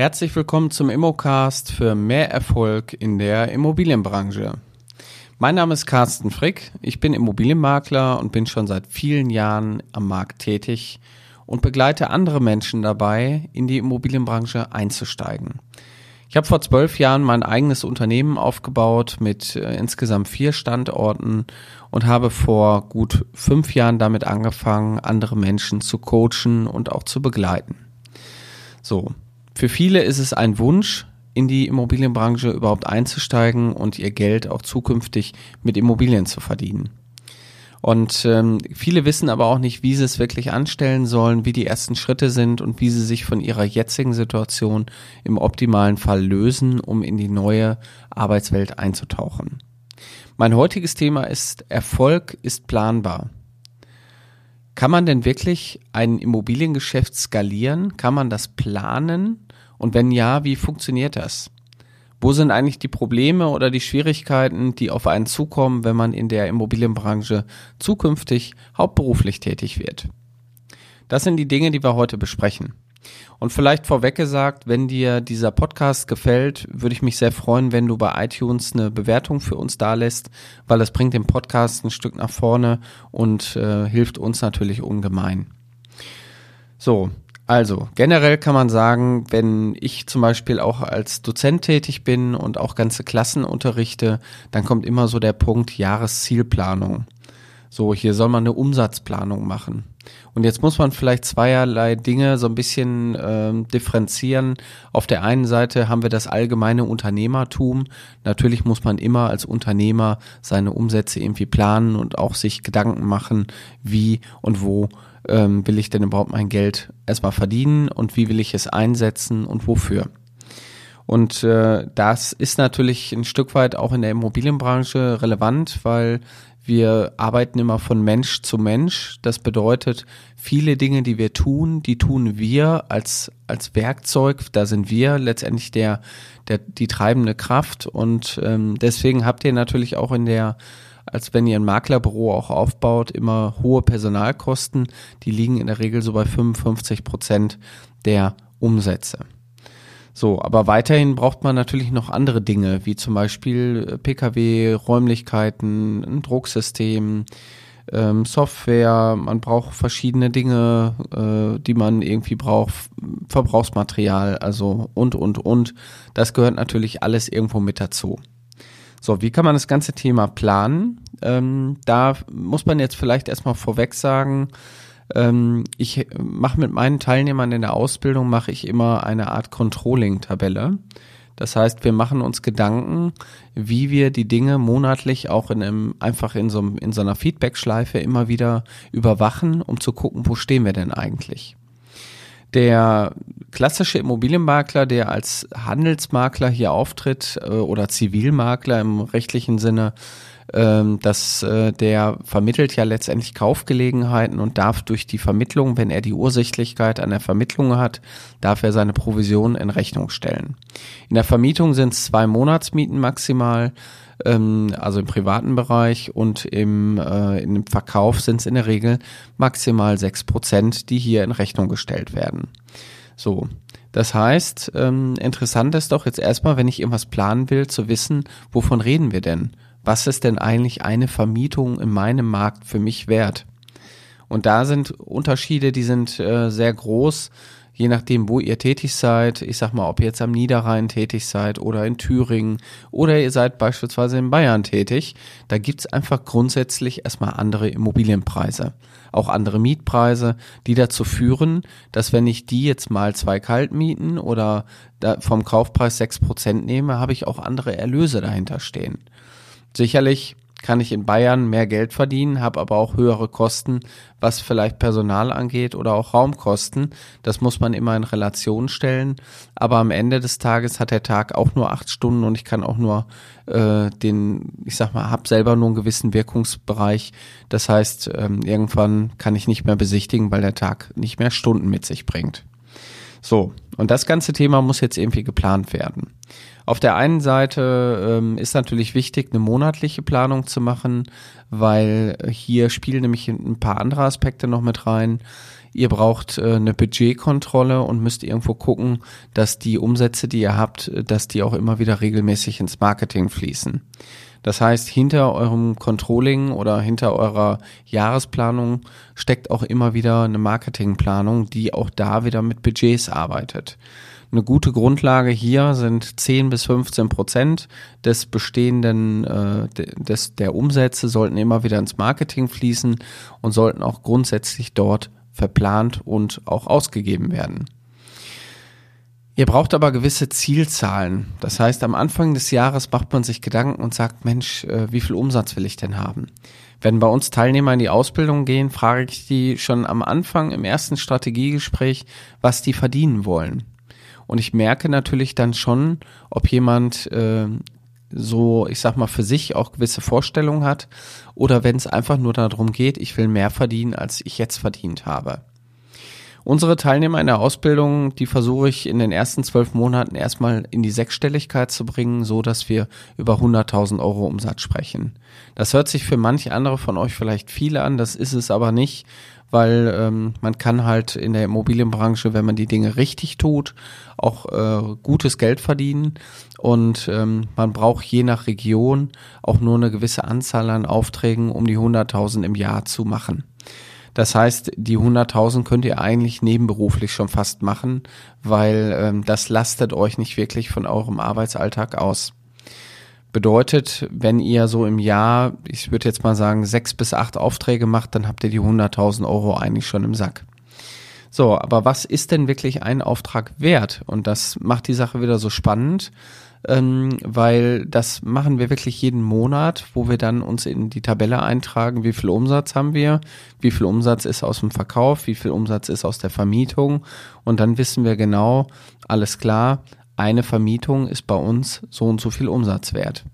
Herzlich willkommen zum Immocast für mehr Erfolg in der Immobilienbranche. Mein Name ist Carsten Frick, ich bin Immobilienmakler und bin schon seit vielen Jahren am Markt tätig und begleite andere Menschen dabei, in die Immobilienbranche einzusteigen. Ich habe vor zwölf Jahren mein eigenes Unternehmen aufgebaut mit äh, insgesamt vier Standorten und habe vor gut fünf Jahren damit angefangen, andere Menschen zu coachen und auch zu begleiten. So, für viele ist es ein Wunsch, in die Immobilienbranche überhaupt einzusteigen und ihr Geld auch zukünftig mit Immobilien zu verdienen. Und ähm, viele wissen aber auch nicht, wie sie es wirklich anstellen sollen, wie die ersten Schritte sind und wie sie sich von ihrer jetzigen Situation im optimalen Fall lösen, um in die neue Arbeitswelt einzutauchen. Mein heutiges Thema ist Erfolg ist planbar. Kann man denn wirklich ein Immobiliengeschäft skalieren? Kann man das planen? Und wenn ja, wie funktioniert das? Wo sind eigentlich die Probleme oder die Schwierigkeiten, die auf einen zukommen, wenn man in der Immobilienbranche zukünftig hauptberuflich tätig wird? Das sind die Dinge, die wir heute besprechen. Und vielleicht vorweg gesagt, wenn dir dieser Podcast gefällt, würde ich mich sehr freuen, wenn du bei iTunes eine Bewertung für uns da lässt, weil das bringt den Podcast ein Stück nach vorne und äh, hilft uns natürlich ungemein. So, also, generell kann man sagen, wenn ich zum Beispiel auch als Dozent tätig bin und auch ganze Klassen unterrichte, dann kommt immer so der Punkt Jahreszielplanung. So, hier soll man eine Umsatzplanung machen. Und jetzt muss man vielleicht zweierlei Dinge so ein bisschen ähm, differenzieren. Auf der einen Seite haben wir das allgemeine Unternehmertum. Natürlich muss man immer als Unternehmer seine Umsätze irgendwie planen und auch sich Gedanken machen, wie und wo ähm, will ich denn überhaupt mein Geld erstmal verdienen und wie will ich es einsetzen und wofür. Und äh, das ist natürlich ein Stück weit auch in der Immobilienbranche relevant, weil wir arbeiten immer von Mensch zu Mensch. Das bedeutet, viele Dinge, die wir tun, die tun wir als, als Werkzeug. Da sind wir letztendlich der, der, die treibende Kraft. Und ähm, deswegen habt ihr natürlich auch in der als wenn ihr ein Maklerbüro auch aufbaut, immer hohe Personalkosten. Die liegen in der Regel so bei 55 Prozent der Umsätze. So, aber weiterhin braucht man natürlich noch andere Dinge, wie zum Beispiel äh, Pkw, Räumlichkeiten, ein Drucksystem, ähm, Software, man braucht verschiedene Dinge, äh, die man irgendwie braucht, Verbrauchsmaterial, also und, und, und. Das gehört natürlich alles irgendwo mit dazu. So, wie kann man das ganze Thema planen? Ähm, da muss man jetzt vielleicht erstmal vorweg sagen, ähm, ich mache mit meinen Teilnehmern in der Ausbildung mache ich immer eine Art Controlling-Tabelle. Das heißt, wir machen uns Gedanken, wie wir die Dinge monatlich auch in einem, einfach in so, in so einer Feedback-Schleife immer wieder überwachen, um zu gucken, wo stehen wir denn eigentlich. Der klassische Immobilienmakler, der als Handelsmakler hier auftritt äh, oder Zivilmakler im rechtlichen Sinne, ähm, dass äh, der vermittelt ja letztendlich Kaufgelegenheiten und darf durch die Vermittlung, wenn er die Ursächlichkeit an der Vermittlung hat, darf er seine Provision in Rechnung stellen. In der Vermietung sind es zwei Monatsmieten maximal ähm, also im privaten Bereich und im, äh, im Verkauf sind es in der Regel maximal sechs Prozent, die hier in Rechnung gestellt werden. So. Das heißt, ähm, interessant ist doch jetzt erstmal, wenn ich irgendwas planen will, zu wissen, wovon reden wir denn? Was ist denn eigentlich eine Vermietung in meinem Markt für mich wert? Und da sind Unterschiede, die sind äh, sehr groß je nachdem, wo ihr tätig seid, ich sag mal, ob ihr jetzt am Niederrhein tätig seid oder in Thüringen oder ihr seid beispielsweise in Bayern tätig, da gibt's einfach grundsätzlich erstmal andere Immobilienpreise, auch andere Mietpreise, die dazu führen, dass wenn ich die jetzt mal zwei kalt mieten oder vom Kaufpreis sechs Prozent nehme, habe ich auch andere Erlöse dahinter stehen. Sicherlich kann ich in Bayern mehr Geld verdienen, habe aber auch höhere Kosten, was vielleicht Personal angeht oder auch Raumkosten. Das muss man immer in Relation stellen. Aber am Ende des Tages hat der Tag auch nur acht Stunden und ich kann auch nur äh, den, ich sag mal, hab selber nur einen gewissen Wirkungsbereich. Das heißt, ähm, irgendwann kann ich nicht mehr besichtigen, weil der Tag nicht mehr Stunden mit sich bringt. So, und das ganze Thema muss jetzt irgendwie geplant werden. Auf der einen Seite ähm, ist natürlich wichtig, eine monatliche Planung zu machen, weil hier spielen nämlich ein paar andere Aspekte noch mit rein. ihr braucht äh, eine Budgetkontrolle und müsst irgendwo gucken, dass die Umsätze, die ihr habt, dass die auch immer wieder regelmäßig ins Marketing fließen. Das heißt, hinter eurem Controlling oder hinter eurer Jahresplanung steckt auch immer wieder eine Marketingplanung, die auch da wieder mit Budgets arbeitet. Eine gute Grundlage hier sind 10 bis 15 Prozent des bestehenden, äh, des, der Umsätze sollten immer wieder ins Marketing fließen und sollten auch grundsätzlich dort verplant und auch ausgegeben werden. Ihr braucht aber gewisse Zielzahlen. Das heißt, am Anfang des Jahres macht man sich Gedanken und sagt, Mensch, äh, wie viel Umsatz will ich denn haben? Wenn bei uns Teilnehmer in die Ausbildung gehen, frage ich die schon am Anfang im ersten Strategiegespräch, was die verdienen wollen. Und ich merke natürlich dann schon, ob jemand äh, so, ich sag mal, für sich auch gewisse Vorstellungen hat oder wenn es einfach nur darum geht, ich will mehr verdienen, als ich jetzt verdient habe. Unsere Teilnehmer in der Ausbildung, die versuche ich in den ersten zwölf Monaten erstmal in die Sechsstelligkeit zu bringen, so dass wir über 100.000 Euro Umsatz sprechen. Das hört sich für manche andere von euch vielleicht viel an, das ist es aber nicht, weil ähm, man kann halt in der Immobilienbranche, wenn man die Dinge richtig tut, auch äh, gutes Geld verdienen und ähm, man braucht je nach Region auch nur eine gewisse Anzahl an Aufträgen, um die 100.000 im Jahr zu machen. Das heißt, die 100.000 könnt ihr eigentlich nebenberuflich schon fast machen, weil ähm, das lastet euch nicht wirklich von eurem Arbeitsalltag aus. Bedeutet, wenn ihr so im Jahr, ich würde jetzt mal sagen, sechs bis acht Aufträge macht, dann habt ihr die 100.000 Euro eigentlich schon im Sack. So, aber was ist denn wirklich ein Auftrag wert? Und das macht die Sache wieder so spannend, ähm, weil das machen wir wirklich jeden Monat, wo wir dann uns in die Tabelle eintragen, wie viel Umsatz haben wir, wie viel Umsatz ist aus dem Verkauf, wie viel Umsatz ist aus der Vermietung und dann wissen wir genau, alles klar, eine Vermietung ist bei uns so und so viel Umsatz wert.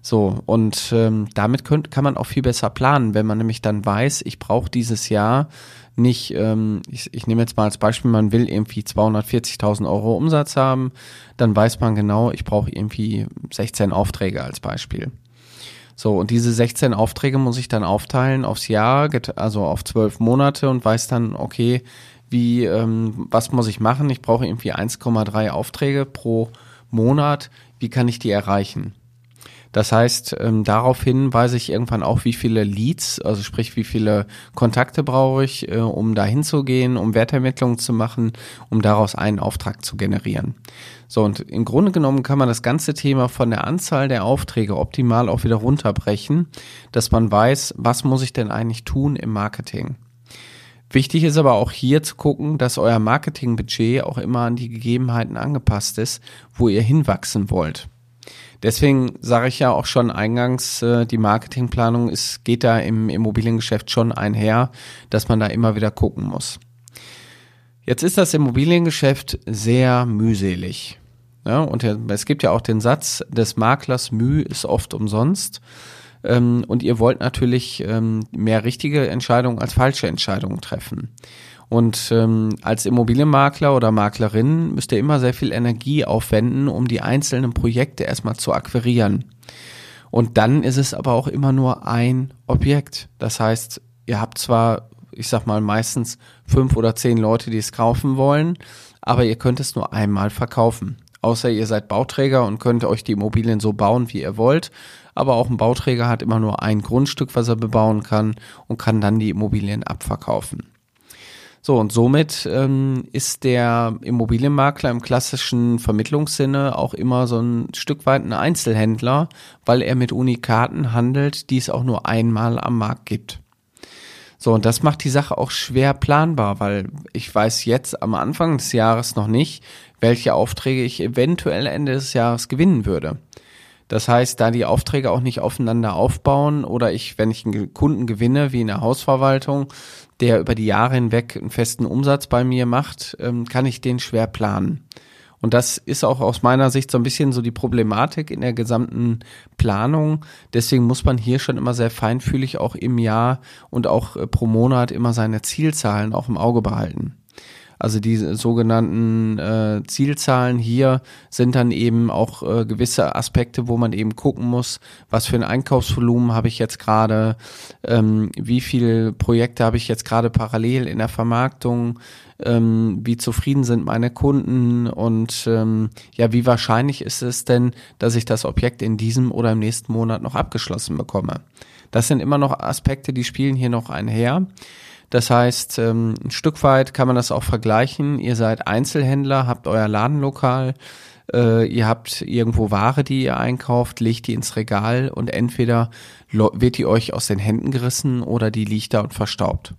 So, und ähm, damit könnt, kann man auch viel besser planen, wenn man nämlich dann weiß, ich brauche dieses Jahr nicht, ähm, ich, ich nehme jetzt mal als Beispiel, man will irgendwie 240.000 Euro Umsatz haben, dann weiß man genau, ich brauche irgendwie 16 Aufträge als Beispiel. So, und diese 16 Aufträge muss ich dann aufteilen aufs Jahr, also auf zwölf Monate und weiß dann, okay, wie, ähm, was muss ich machen? Ich brauche irgendwie 1,3 Aufträge pro Monat. Wie kann ich die erreichen? Das heißt, ähm, daraufhin weiß ich irgendwann auch, wie viele Leads, also sprich, wie viele Kontakte brauche ich, äh, um da hinzugehen, um Wertermittlungen zu machen, um daraus einen Auftrag zu generieren. So, und im Grunde genommen kann man das ganze Thema von der Anzahl der Aufträge optimal auch wieder runterbrechen, dass man weiß, was muss ich denn eigentlich tun im Marketing. Wichtig ist aber auch hier zu gucken, dass euer Marketingbudget auch immer an die Gegebenheiten angepasst ist, wo ihr hinwachsen wollt. Deswegen sage ich ja auch schon eingangs, äh, die Marketingplanung ist, geht da im Immobiliengeschäft schon einher, dass man da immer wieder gucken muss. Jetzt ist das Immobiliengeschäft sehr mühselig. Ja, und es gibt ja auch den Satz des Maklers, Mühe ist oft umsonst. Ähm, und ihr wollt natürlich ähm, mehr richtige Entscheidungen als falsche Entscheidungen treffen. Und ähm, als Immobilienmakler oder Maklerin müsst ihr immer sehr viel Energie aufwenden, um die einzelnen Projekte erstmal zu akquirieren. Und dann ist es aber auch immer nur ein Objekt. Das heißt, ihr habt zwar, ich sag mal, meistens fünf oder zehn Leute, die es kaufen wollen, aber ihr könnt es nur einmal verkaufen. Außer ihr seid Bauträger und könnt euch die Immobilien so bauen, wie ihr wollt aber auch ein Bauträger hat immer nur ein Grundstück, was er bebauen kann und kann dann die Immobilien abverkaufen. So, und somit ähm, ist der Immobilienmakler im klassischen Vermittlungssinne auch immer so ein Stück weit ein Einzelhändler, weil er mit Unikaten handelt, die es auch nur einmal am Markt gibt. So, und das macht die Sache auch schwer planbar, weil ich weiß jetzt am Anfang des Jahres noch nicht, welche Aufträge ich eventuell Ende des Jahres gewinnen würde. Das heißt, da die Aufträge auch nicht aufeinander aufbauen oder ich, wenn ich einen Kunden gewinne, wie in der Hausverwaltung, der über die Jahre hinweg einen festen Umsatz bei mir macht, ähm, kann ich den schwer planen. Und das ist auch aus meiner Sicht so ein bisschen so die Problematik in der gesamten Planung. Deswegen muss man hier schon immer sehr feinfühlig auch im Jahr und auch äh, pro Monat immer seine Zielzahlen auch im Auge behalten. Also die sogenannten äh, Zielzahlen hier sind dann eben auch äh, gewisse Aspekte, wo man eben gucken muss, was für ein Einkaufsvolumen habe ich jetzt gerade, ähm, wie viele Projekte habe ich jetzt gerade parallel in der Vermarktung, ähm, wie zufrieden sind meine Kunden und ähm, ja, wie wahrscheinlich ist es denn, dass ich das Objekt in diesem oder im nächsten Monat noch abgeschlossen bekomme. Das sind immer noch Aspekte, die spielen hier noch einher. Das heißt, ähm, ein Stück weit kann man das auch vergleichen. Ihr seid Einzelhändler, habt euer Ladenlokal, äh, ihr habt irgendwo Ware, die ihr einkauft, legt die ins Regal und entweder wird die euch aus den Händen gerissen oder die liegt da und verstaubt.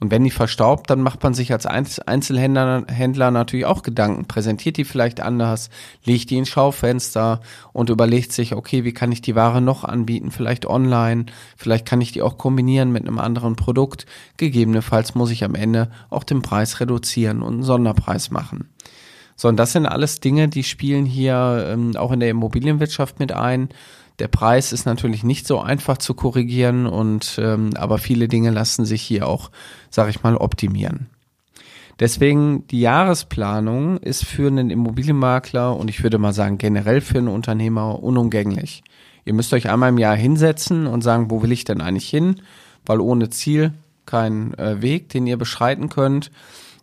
Und wenn die verstaubt, dann macht man sich als Einzelhändler Händler natürlich auch Gedanken. Präsentiert die vielleicht anders, legt die ins Schaufenster und überlegt sich, okay, wie kann ich die Ware noch anbieten? Vielleicht online, vielleicht kann ich die auch kombinieren mit einem anderen Produkt. Gegebenenfalls muss ich am Ende auch den Preis reduzieren und einen Sonderpreis machen. So, und das sind alles Dinge, die spielen hier ähm, auch in der Immobilienwirtschaft mit ein. Der Preis ist natürlich nicht so einfach zu korrigieren und ähm, aber viele Dinge lassen sich hier auch, sage ich mal, optimieren. Deswegen die Jahresplanung ist für einen Immobilienmakler und ich würde mal sagen generell für einen Unternehmer unumgänglich. Ihr müsst euch einmal im Jahr hinsetzen und sagen, wo will ich denn eigentlich hin? Weil ohne Ziel kein äh, Weg, den ihr beschreiten könnt.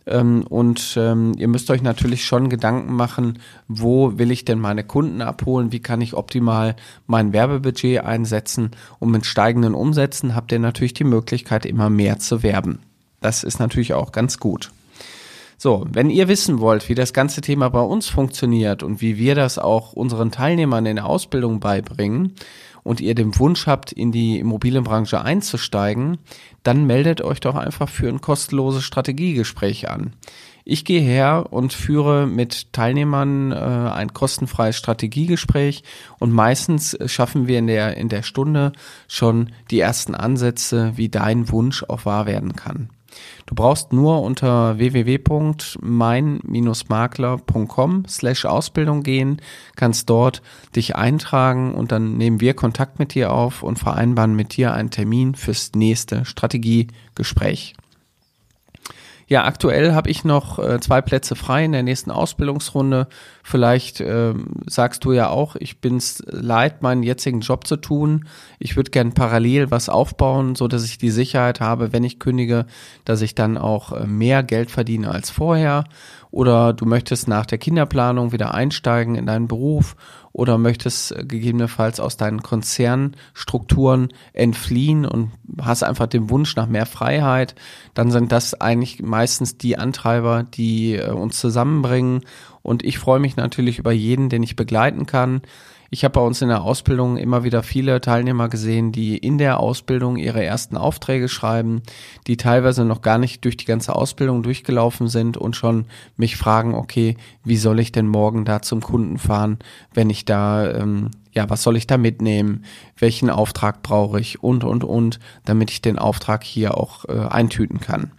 Ähm, und ähm, ihr müsst euch natürlich schon Gedanken machen, wo will ich denn meine Kunden abholen? Wie kann ich optimal mein Werbebudget einsetzen? Und mit steigenden Umsätzen habt ihr natürlich die Möglichkeit, immer mehr zu werben. Das ist natürlich auch ganz gut. So, wenn ihr wissen wollt, wie das ganze Thema bei uns funktioniert und wie wir das auch unseren Teilnehmern in der Ausbildung beibringen und ihr den Wunsch habt, in die Immobilienbranche einzusteigen, dann meldet euch doch einfach für ein kostenloses Strategiegespräch an. Ich gehe her und führe mit Teilnehmern äh, ein kostenfreies Strategiegespräch und meistens schaffen wir in der, in der Stunde schon die ersten Ansätze, wie dein Wunsch auch wahr werden kann. Du brauchst nur unter www.mein-makler.com slash Ausbildung gehen, kannst dort dich eintragen und dann nehmen wir Kontakt mit dir auf und vereinbaren mit dir einen Termin fürs nächste Strategiegespräch. Ja, aktuell habe ich noch äh, zwei Plätze frei in der nächsten Ausbildungsrunde. Vielleicht äh, sagst du ja auch, ich bin's leid, meinen jetzigen Job zu tun. Ich würde gern parallel was aufbauen, so dass ich die Sicherheit habe, wenn ich kündige, dass ich dann auch äh, mehr Geld verdiene als vorher. Oder du möchtest nach der Kinderplanung wieder einsteigen in deinen Beruf oder möchtest äh, gegebenenfalls aus deinen Konzernstrukturen entfliehen und hast einfach den Wunsch nach mehr Freiheit, dann sind das eigentlich meistens die Antreiber, die äh, uns zusammenbringen. Und ich freue mich natürlich über jeden, den ich begleiten kann. Ich habe bei uns in der Ausbildung immer wieder viele Teilnehmer gesehen, die in der Ausbildung ihre ersten Aufträge schreiben, die teilweise noch gar nicht durch die ganze Ausbildung durchgelaufen sind und schon mich fragen, okay, wie soll ich denn morgen da zum Kunden fahren, wenn ich da, ähm, ja, was soll ich da mitnehmen, welchen Auftrag brauche ich und, und, und, damit ich den Auftrag hier auch äh, eintüten kann.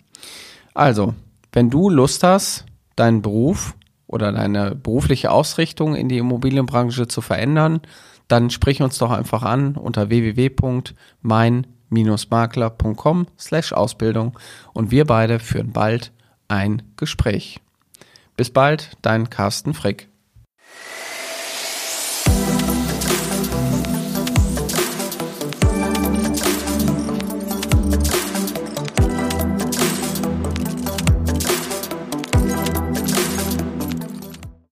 Also, wenn du Lust hast, deinen Beruf oder deine berufliche Ausrichtung in die Immobilienbranche zu verändern, dann sprich uns doch einfach an unter www.mein-makler.com slash Ausbildung und wir beide führen bald ein Gespräch. Bis bald, dein Carsten Frick.